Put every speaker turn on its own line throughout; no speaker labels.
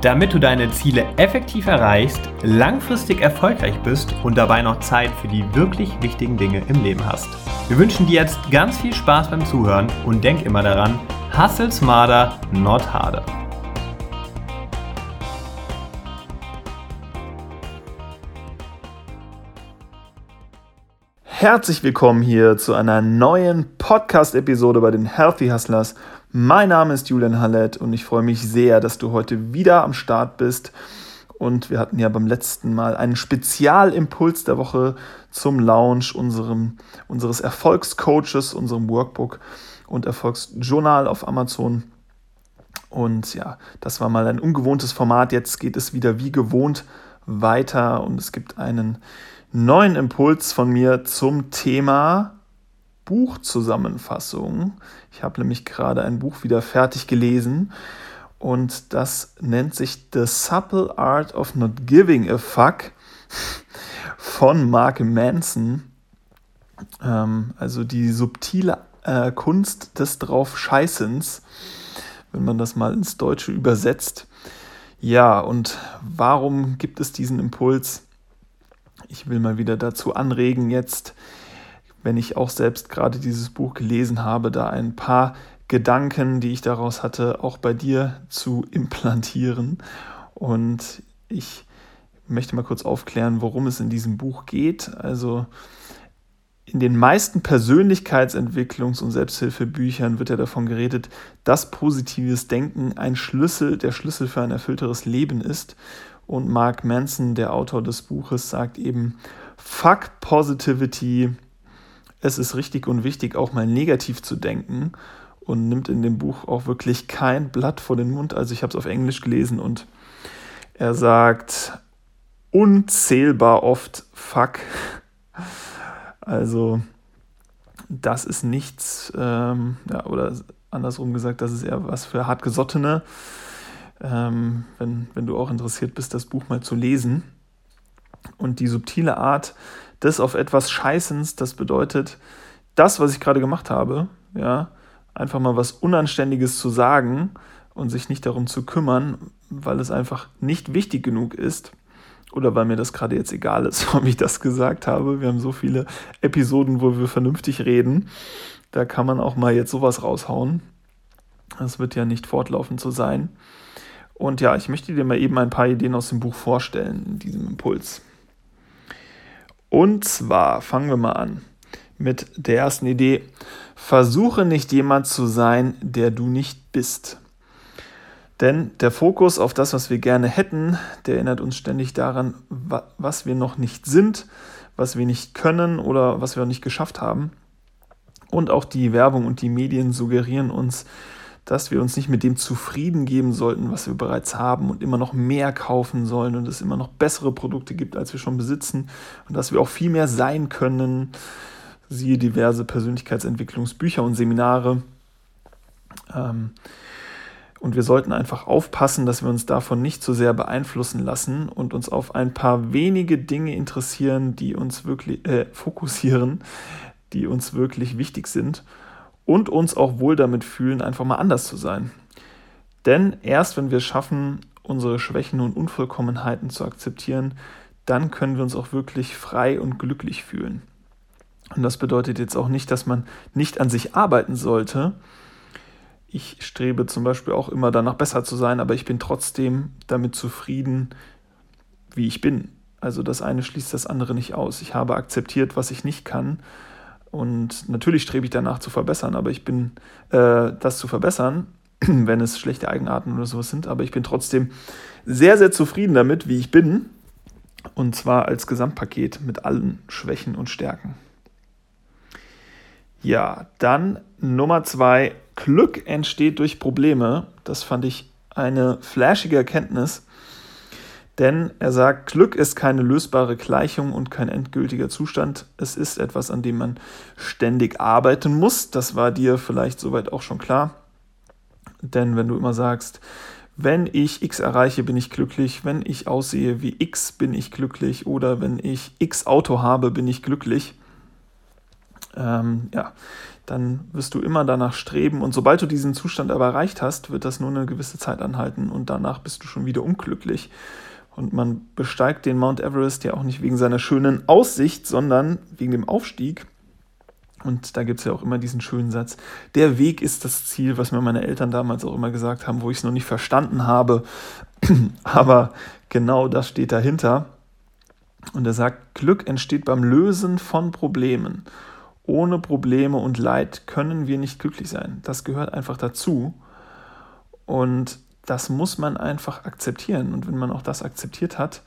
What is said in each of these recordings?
Damit du deine Ziele effektiv erreichst, langfristig erfolgreich bist und dabei noch Zeit für die wirklich wichtigen Dinge im Leben hast. Wir wünschen dir jetzt ganz viel Spaß beim Zuhören und denk immer daran, hustle smarter, not harder.
Herzlich willkommen hier zu einer neuen Podcast-Episode bei den Healthy Hustlers. Mein Name ist Julian Hallett und ich freue mich sehr, dass du heute wieder am Start bist und wir hatten ja beim letzten Mal einen Spezialimpuls der Woche zum Launch unserem, unseres Erfolgscoaches, unserem Workbook und Erfolgsjournal auf Amazon. Und ja, das war mal ein ungewohntes Format. Jetzt geht es wieder wie gewohnt weiter und es gibt einen neuen Impuls von mir zum Thema Buchzusammenfassung. Ich habe nämlich gerade ein Buch wieder fertig gelesen und das nennt sich The Supple Art of Not Giving a Fuck von Mark Manson. Ähm, also die subtile äh, Kunst des Draufscheißens, wenn man das mal ins Deutsche übersetzt. Ja, und warum gibt es diesen Impuls? Ich will mal wieder dazu anregen, jetzt, wenn ich auch selbst gerade dieses Buch gelesen habe, da ein paar Gedanken, die ich daraus hatte, auch bei dir zu implantieren. Und ich möchte mal kurz aufklären, worum es in diesem Buch geht. Also in den meisten Persönlichkeitsentwicklungs- und Selbsthilfebüchern wird ja davon geredet, dass positives Denken ein Schlüssel, der Schlüssel für ein erfüllteres Leben ist. Und Mark Manson, der Autor des Buches, sagt eben, fuck Positivity. Es ist richtig und wichtig, auch mal negativ zu denken und nimmt in dem Buch auch wirklich kein Blatt vor den Mund. Also ich habe es auf Englisch gelesen und er sagt unzählbar oft Fuck. Also das ist nichts, ähm, ja, oder andersrum gesagt, das ist eher was für hartgesottene. Ähm, wenn, wenn du auch interessiert bist, das Buch mal zu lesen. Und die subtile Art des auf etwas Scheißens, das bedeutet, das, was ich gerade gemacht habe, ja, einfach mal was Unanständiges zu sagen und sich nicht darum zu kümmern, weil es einfach nicht wichtig genug ist oder weil mir das gerade jetzt egal ist, warum ich das gesagt habe. Wir haben so viele Episoden, wo wir vernünftig reden. Da kann man auch mal jetzt sowas raushauen. Das wird ja nicht fortlaufend so sein. Und ja, ich möchte dir mal eben ein paar Ideen aus dem Buch vorstellen, in diesem Impuls. Und zwar fangen wir mal an mit der ersten Idee. Versuche nicht jemand zu sein, der du nicht bist. Denn der Fokus auf das, was wir gerne hätten, der erinnert uns ständig daran, was wir noch nicht sind, was wir nicht können oder was wir noch nicht geschafft haben. Und auch die Werbung und die Medien suggerieren uns, dass wir uns nicht mit dem zufrieden geben sollten, was wir bereits haben und immer noch mehr kaufen sollen und es immer noch bessere Produkte gibt, als wir schon besitzen und dass wir auch viel mehr sein können siehe diverse Persönlichkeitsentwicklungsbücher und Seminare. Ähm, und wir sollten einfach aufpassen, dass wir uns davon nicht so sehr beeinflussen lassen und uns auf ein paar wenige Dinge interessieren, die uns wirklich äh, fokussieren, die uns wirklich wichtig sind und uns auch wohl damit fühlen, einfach mal anders zu sein. Denn erst wenn wir schaffen, unsere Schwächen und Unvollkommenheiten zu akzeptieren, dann können wir uns auch wirklich frei und glücklich fühlen. Und das bedeutet jetzt auch nicht, dass man nicht an sich arbeiten sollte. Ich strebe zum Beispiel auch immer danach besser zu sein, aber ich bin trotzdem damit zufrieden, wie ich bin. Also das eine schließt das andere nicht aus. Ich habe akzeptiert, was ich nicht kann. Und natürlich strebe ich danach zu verbessern, aber ich bin, äh, das zu verbessern, wenn es schlechte Eigenarten oder sowas sind, aber ich bin trotzdem sehr, sehr zufrieden damit, wie ich bin. Und zwar als Gesamtpaket mit allen Schwächen und Stärken. Ja, dann Nummer zwei. Glück entsteht durch Probleme. Das fand ich eine flashige Erkenntnis. Denn er sagt, Glück ist keine lösbare Gleichung und kein endgültiger Zustand. Es ist etwas, an dem man ständig arbeiten muss. Das war dir vielleicht soweit auch schon klar. Denn wenn du immer sagst, wenn ich X erreiche, bin ich glücklich, wenn ich aussehe wie X, bin ich glücklich oder wenn ich X Auto habe, bin ich glücklich, ähm, ja, dann wirst du immer danach streben und sobald du diesen Zustand aber erreicht hast, wird das nur eine gewisse Zeit anhalten und danach bist du schon wieder unglücklich. Und man besteigt den Mount Everest ja auch nicht wegen seiner schönen Aussicht, sondern wegen dem Aufstieg. Und da gibt es ja auch immer diesen schönen Satz, der Weg ist das Ziel, was mir meine Eltern damals auch immer gesagt haben, wo ich es noch nicht verstanden habe. Aber genau das steht dahinter. Und er sagt, Glück entsteht beim Lösen von Problemen. Ohne Probleme und Leid können wir nicht glücklich sein. Das gehört einfach dazu. Und das muss man einfach akzeptieren. Und wenn man auch das akzeptiert hat,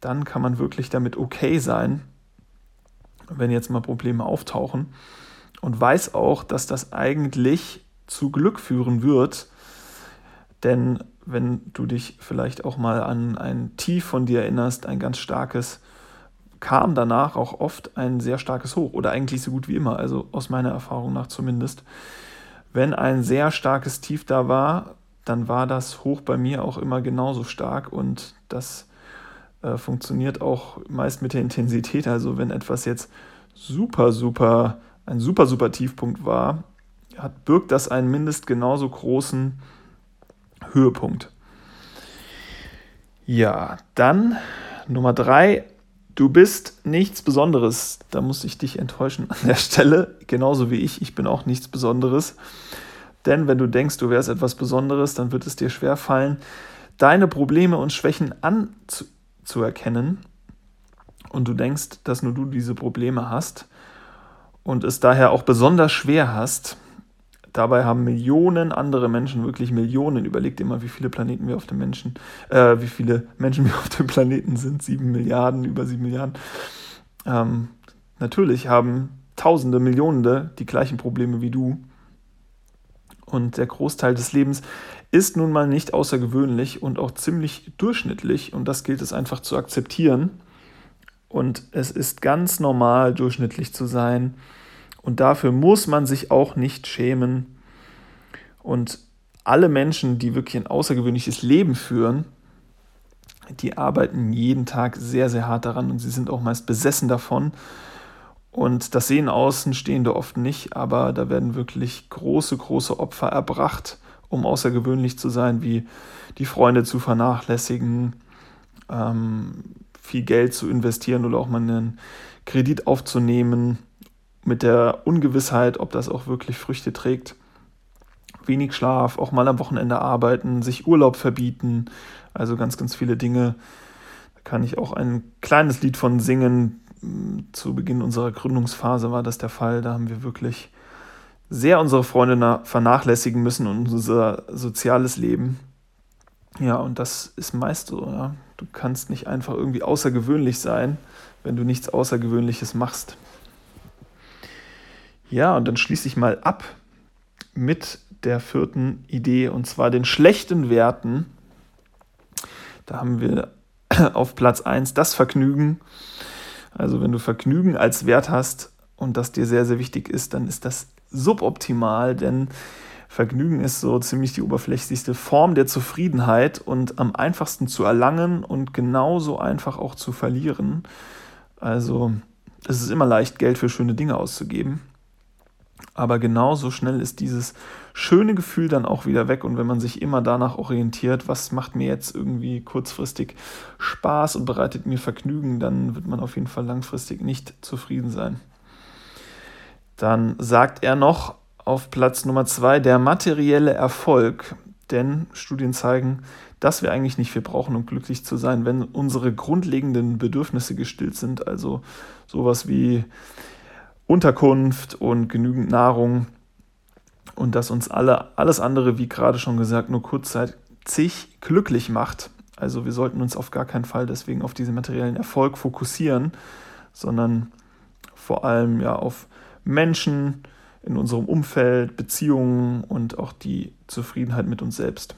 dann kann man wirklich damit okay sein wenn jetzt mal Probleme auftauchen und weiß auch, dass das eigentlich zu Glück führen wird. Denn wenn du dich vielleicht auch mal an ein Tief von dir erinnerst, ein ganz starkes, kam danach auch oft ein sehr starkes Hoch oder eigentlich so gut wie immer, also aus meiner Erfahrung nach zumindest. Wenn ein sehr starkes Tief da war, dann war das Hoch bei mir auch immer genauso stark und das äh, funktioniert auch meist mit der Intensität. Also wenn etwas jetzt super, super, ein super, super Tiefpunkt war, hat, birgt das einen mindest genauso großen Höhepunkt. Ja, dann Nummer drei. Du bist nichts Besonderes. Da muss ich dich enttäuschen an der Stelle. Genauso wie ich. Ich bin auch nichts Besonderes. Denn wenn du denkst, du wärst etwas Besonderes, dann wird es dir schwer fallen, deine Probleme und Schwächen anzuerkennen und du denkst, dass nur du diese Probleme hast und es daher auch besonders schwer hast, dabei haben Millionen andere Menschen, wirklich Millionen, überleg dir mal, wie viele Planeten wir auf dem Menschen, äh, wie viele Menschen wir auf dem Planeten sind, sieben Milliarden, über sieben Milliarden. Ähm, natürlich haben Tausende, Millionende die gleichen Probleme wie du. Und der Großteil des Lebens ist nun mal nicht außergewöhnlich und auch ziemlich durchschnittlich. Und das gilt es einfach zu akzeptieren. Und es ist ganz normal, durchschnittlich zu sein. Und dafür muss man sich auch nicht schämen. Und alle Menschen, die wirklich ein außergewöhnliches Leben führen, die arbeiten jeden Tag sehr, sehr hart daran und sie sind auch meist besessen davon. Und das sehen Außenstehende oft nicht, aber da werden wirklich große, große Opfer erbracht, um außergewöhnlich zu sein, wie die Freunde zu vernachlässigen, ähm, viel Geld zu investieren oder auch mal einen Kredit aufzunehmen mit der Ungewissheit, ob das auch wirklich Früchte trägt. Wenig Schlaf, auch mal am Wochenende arbeiten, sich Urlaub verbieten, also ganz, ganz viele Dinge. Da kann ich auch ein kleines Lied von singen. Zu Beginn unserer Gründungsphase war das der Fall. Da haben wir wirklich sehr unsere Freunde vernachlässigen müssen und unser soziales Leben. Ja, und das ist meist so. Ja. Du kannst nicht einfach irgendwie außergewöhnlich sein, wenn du nichts Außergewöhnliches machst. Ja, und dann schließe ich mal ab mit der vierten Idee und zwar den schlechten Werten. Da haben wir auf Platz 1 das Vergnügen. Also wenn du Vergnügen als Wert hast und das dir sehr, sehr wichtig ist, dann ist das suboptimal, denn Vergnügen ist so ziemlich die oberflächlichste Form der Zufriedenheit und am einfachsten zu erlangen und genauso einfach auch zu verlieren. Also es ist immer leicht, Geld für schöne Dinge auszugeben. Aber genauso schnell ist dieses schöne Gefühl dann auch wieder weg. Und wenn man sich immer danach orientiert, was macht mir jetzt irgendwie kurzfristig Spaß und bereitet mir Vergnügen, dann wird man auf jeden Fall langfristig nicht zufrieden sein. Dann sagt er noch, auf Platz Nummer zwei der materielle Erfolg. Denn Studien zeigen, dass wir eigentlich nicht viel brauchen, um glücklich zu sein, wenn unsere grundlegenden Bedürfnisse gestillt sind. Also sowas wie Unterkunft und genügend Nahrung. Und dass uns alle, alles andere, wie gerade schon gesagt, nur kurzzeitig glücklich macht. Also wir sollten uns auf gar keinen Fall deswegen auf diesen materiellen Erfolg fokussieren, sondern vor allem ja auf Menschen, in unserem Umfeld, Beziehungen und auch die Zufriedenheit mit uns selbst.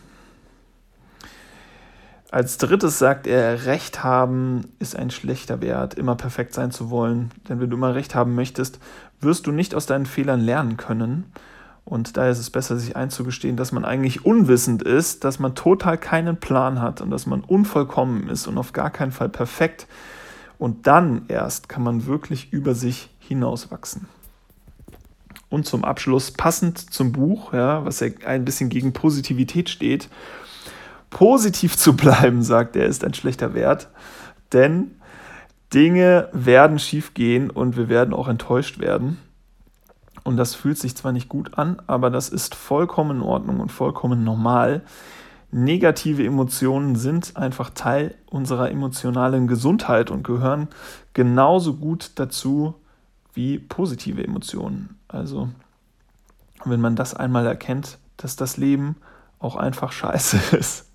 Als drittes sagt er, Recht haben ist ein schlechter Wert, immer perfekt sein zu wollen. Denn wenn du immer Recht haben möchtest, wirst du nicht aus deinen Fehlern lernen können Und daher ist es besser, sich einzugestehen, dass man eigentlich unwissend ist, dass man total keinen Plan hat und dass man unvollkommen ist und auf gar keinen Fall perfekt. Und dann erst kann man wirklich über sich hinauswachsen. Und zum Abschluss, passend zum Buch, ja, was ja ein bisschen gegen Positivität steht, positiv zu bleiben, sagt er, ist ein schlechter Wert, denn Dinge werden schief gehen und wir werden auch enttäuscht werden. Und das fühlt sich zwar nicht gut an, aber das ist vollkommen in Ordnung und vollkommen normal. Negative Emotionen sind einfach Teil unserer emotionalen Gesundheit und gehören genauso gut dazu wie positive Emotionen. Also, wenn man das einmal erkennt, dass das Leben auch einfach scheiße ist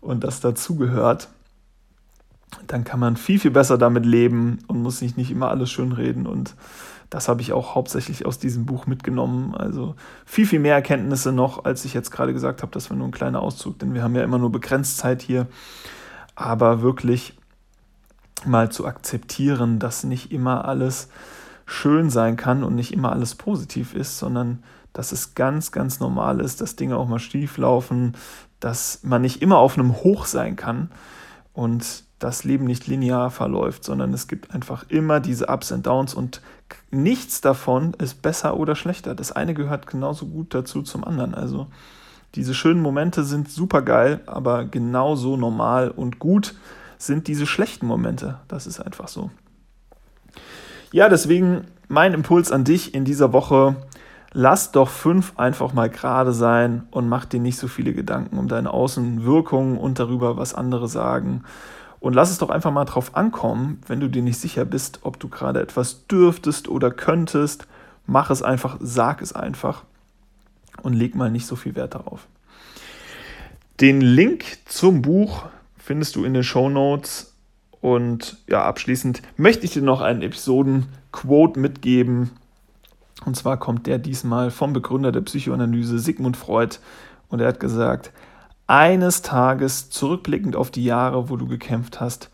und das dazugehört, dann kann man viel, viel besser damit leben und muss sich nicht immer alles schönreden und das habe ich auch hauptsächlich aus diesem Buch mitgenommen. Also viel, viel mehr Erkenntnisse noch, als ich jetzt gerade gesagt habe. Das war nur ein kleiner Auszug, denn wir haben ja immer nur begrenzt Zeit hier. Aber wirklich mal zu akzeptieren, dass nicht immer alles schön sein kann und nicht immer alles positiv ist, sondern dass es ganz, ganz normal ist, dass Dinge auch mal schief laufen, dass man nicht immer auf einem Hoch sein kann und das Leben nicht linear verläuft, sondern es gibt einfach immer diese Ups und Downs und nichts davon ist besser oder schlechter. Das eine gehört genauso gut dazu zum anderen. Also diese schönen Momente sind super geil, aber genauso normal und gut sind diese schlechten Momente. Das ist einfach so. Ja, deswegen mein Impuls an dich in dieser Woche. Lass doch fünf einfach mal gerade sein und mach dir nicht so viele Gedanken um deine Außenwirkungen und darüber, was andere sagen und lass es doch einfach mal drauf ankommen, wenn du dir nicht sicher bist, ob du gerade etwas dürftest oder könntest. Mach es einfach, sag es einfach und leg mal nicht so viel Wert darauf. Den Link zum Buch findest du in den Show Notes. Und ja, abschließend möchte ich dir noch einen Episoden-Quote mitgeben. Und zwar kommt der diesmal vom Begründer der Psychoanalyse, Sigmund Freud. Und er hat gesagt, eines Tages, zurückblickend auf die Jahre, wo du gekämpft hast,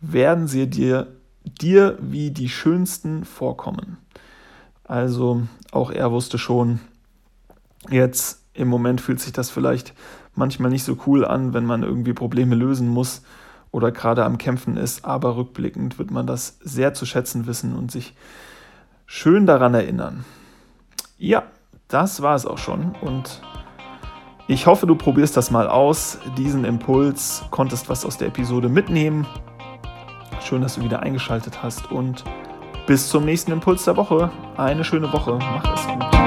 werden sie dir, dir wie die schönsten vorkommen. Also auch er wusste schon, jetzt im Moment fühlt sich das vielleicht manchmal nicht so cool an, wenn man irgendwie Probleme lösen muss oder gerade am Kämpfen ist, aber rückblickend wird man das sehr zu schätzen wissen und sich schön daran erinnern. Ja, das war es auch schon und ich hoffe, du probierst das mal aus, diesen Impuls, konntest was aus der Episode mitnehmen. Schön, dass du wieder eingeschaltet hast und bis zum nächsten Impuls der Woche. Eine schöne Woche. Mach es gut.